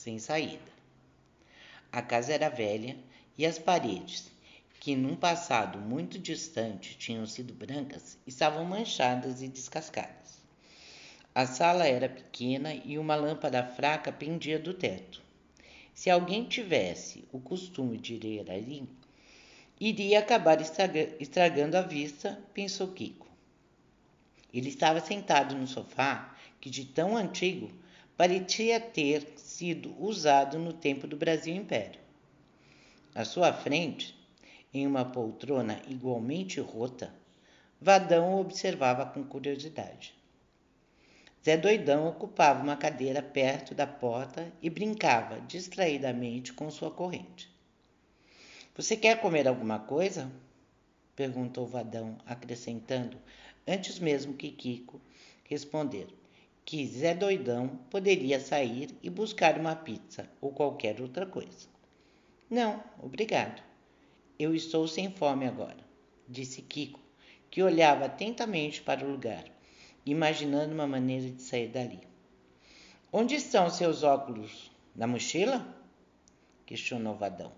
sem saída. A casa era velha e as paredes, que num passado muito distante tinham sido brancas, estavam manchadas e descascadas. A sala era pequena e uma lâmpada fraca pendia do teto. Se alguém tivesse o costume de ir ali, iria acabar estragando a vista, pensou Kiko. Ele estava sentado no sofá, que de tão antigo parecia ter sido usado no tempo do Brasil Império. À sua frente, em uma poltrona igualmente rota, Vadão observava com curiosidade. Zé Doidão ocupava uma cadeira perto da porta e brincava distraidamente com sua corrente. Você quer comer alguma coisa? perguntou Vadão, acrescentando, antes mesmo que Kiko responder, que Zé Doidão poderia sair e buscar uma pizza ou qualquer outra coisa. Não, obrigado. Eu estou sem fome agora, disse Kiko, que olhava atentamente para o lugar imaginando uma maneira de sair dali. Onde estão seus óculos? Na mochila? questionou Vadão.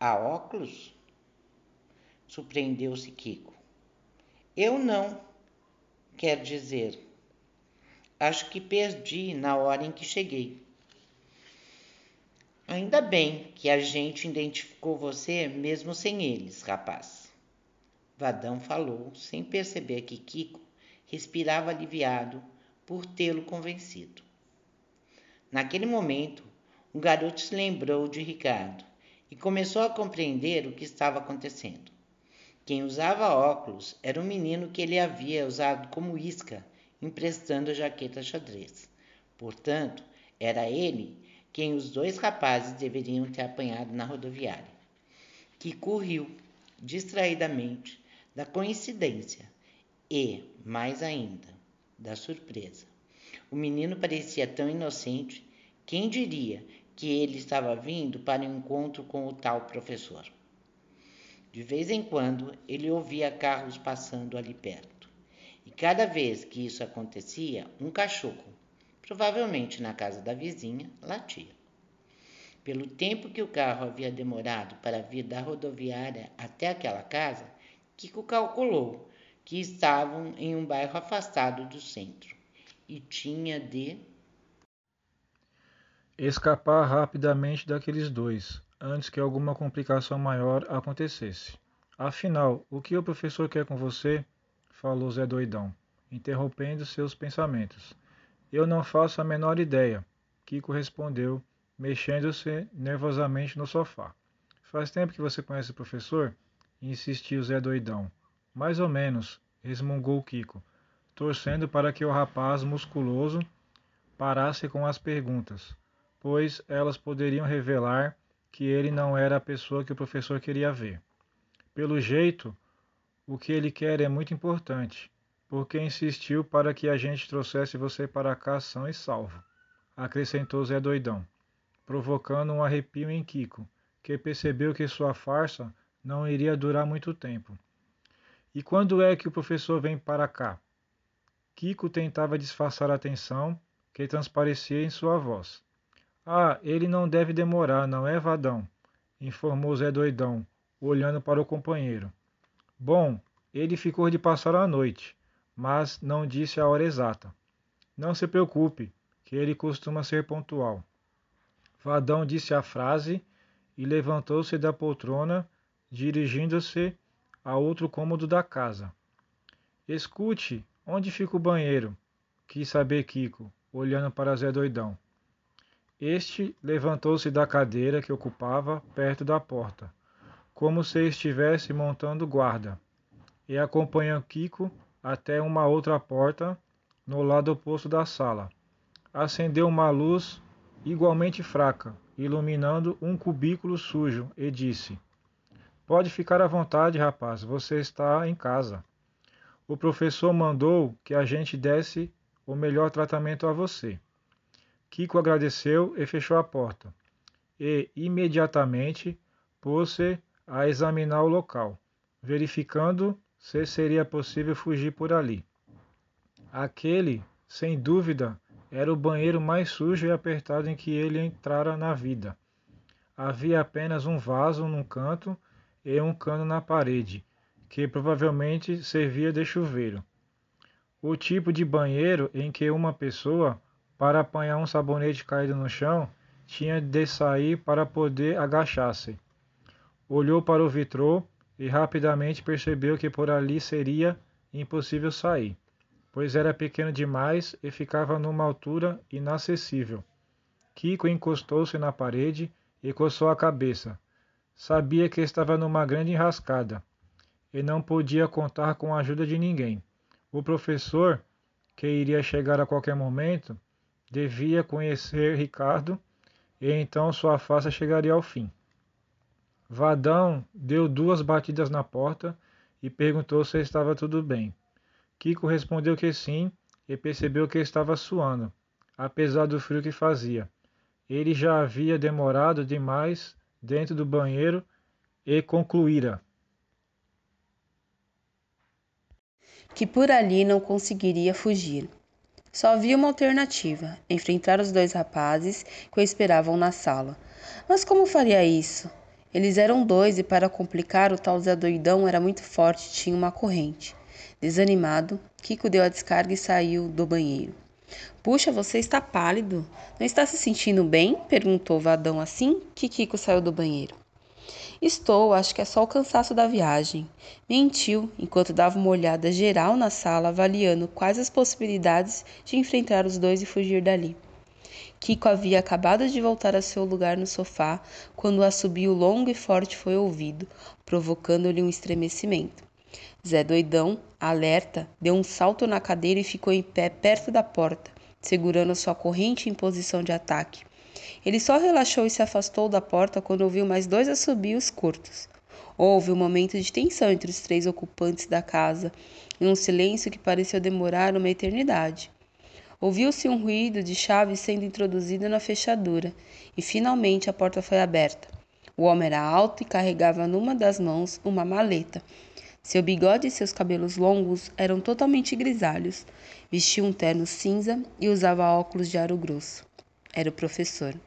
Há óculos? Surpreendeu-se Kiko. Eu não. Quer dizer, acho que perdi na hora em que cheguei. Ainda bem que a gente identificou você mesmo sem eles, rapaz. Vadão falou, sem perceber que Kiko respirava aliviado por tê-lo convencido. Naquele momento, o garoto se lembrou de Ricardo e começou a compreender o que estava acontecendo. Quem usava óculos era o menino que ele havia usado como isca, emprestando a jaqueta xadrez. Portanto, era ele quem os dois rapazes deveriam ter apanhado na rodoviária. Que corriu, distraidamente, da coincidência e, mais ainda, da surpresa. O menino parecia tão inocente, quem diria que ele estava vindo para o um encontro com o tal professor? De vez em quando ele ouvia carros passando ali perto, e cada vez que isso acontecia, um cachorro, provavelmente na casa da vizinha, latia. Pelo tempo que o carro havia demorado para vir da rodoviária até aquela casa, Kiko calculou que estavam em um bairro afastado do centro e tinha de escapar rapidamente daqueles dois, antes que alguma complicação maior acontecesse. Afinal, o que o professor quer com você? Falou Zé Doidão, interrompendo seus pensamentos. Eu não faço a menor ideia, Kiko respondeu, mexendo-se nervosamente no sofá. Faz tempo que você conhece o professor? insistiu Zé Doidão. Mais ou menos, resmungou Kiko, torcendo para que o rapaz musculoso parasse com as perguntas, pois elas poderiam revelar que ele não era a pessoa que o professor queria ver. Pelo jeito, o que ele quer é muito importante, porque insistiu para que a gente trouxesse você para cá são e salvo, acrescentou Zé Doidão, provocando um arrepio em Kiko, que percebeu que sua farsa não iria durar muito tempo. E quando é que o professor vem para cá? Kiko tentava disfarçar a atenção que transparecia em sua voz. Ah, ele não deve demorar, não é, Vadão? informou Zé Doidão, olhando para o companheiro. Bom, ele ficou de passar a noite, mas não disse a hora exata. Não se preocupe, que ele costuma ser pontual. Vadão disse a frase e levantou-se da poltrona, dirigindo-se a outro cômodo da casa. Escute, onde fica o banheiro? Quis saber Kiko, olhando para Zé Doidão. Este levantou-se da cadeira que ocupava perto da porta, como se estivesse montando guarda, e acompanhou Kiko até uma outra porta no lado oposto da sala. Acendeu uma luz igualmente fraca, iluminando um cubículo sujo, e disse: Pode ficar à vontade, rapaz, você está em casa. O professor mandou que a gente desse o melhor tratamento a você. Kiko agradeceu e fechou a porta. E imediatamente pôs-se a examinar o local, verificando se seria possível fugir por ali. Aquele, sem dúvida, Era o banheiro mais sujo e apertado em que ele entrara na vida. Havia apenas um vaso num canto e um cano na parede, que provavelmente servia de chuveiro. O tipo de banheiro em que uma pessoa, para apanhar um sabonete caído no chão, tinha de sair para poder agachar-se. Olhou para o vitrô e rapidamente percebeu que por ali seria impossível sair, pois era pequeno demais e ficava numa altura inacessível. Kiko encostou-se na parede e coçou a cabeça. Sabia que estava numa grande enrascada e não podia contar com a ajuda de ninguém. O professor, que iria chegar a qualquer momento, devia conhecer Ricardo e então sua farsa chegaria ao fim. Vadão deu duas batidas na porta e perguntou se estava tudo bem. Kiko respondeu que sim e percebeu que estava suando, apesar do frio que fazia. Ele já havia demorado demais dentro do banheiro e concluíra que por ali não conseguiria fugir. Só havia uma alternativa: enfrentar os dois rapazes que o esperavam na sala. Mas como faria isso? Eles eram dois e, para complicar, o tal Zé Doidão era muito forte e tinha uma corrente. Desanimado, Kiko deu a descarga e saiu do banheiro. Puxa, você está pálido. Não está se sentindo bem? perguntou Vadão assim que Kiko saiu do banheiro. Estou, acho que é só o cansaço da viagem. Mentiu, enquanto dava uma olhada geral na sala, avaliando quais as possibilidades de enfrentar os dois e fugir dali. Kiko havia acabado de voltar a seu lugar no sofá quando o assobio longo e forte foi ouvido, provocando-lhe um estremecimento. Zé Doidão, alerta, deu um salto na cadeira e ficou em pé perto da porta, segurando sua corrente em posição de ataque. Ele só relaxou e se afastou da porta quando ouviu mais dois assobios curtos. Houve um momento de tensão entre os três ocupantes da casa, em um silêncio que pareceu demorar uma eternidade. Ouviu-se um ruído de chave sendo introduzida na fechadura, e finalmente a porta foi aberta. O homem era alto e carregava numa das mãos uma maleta. Seu bigode e seus cabelos longos eram totalmente grisalhos. Vestia um terno cinza e usava óculos de aro grosso. Era o professor.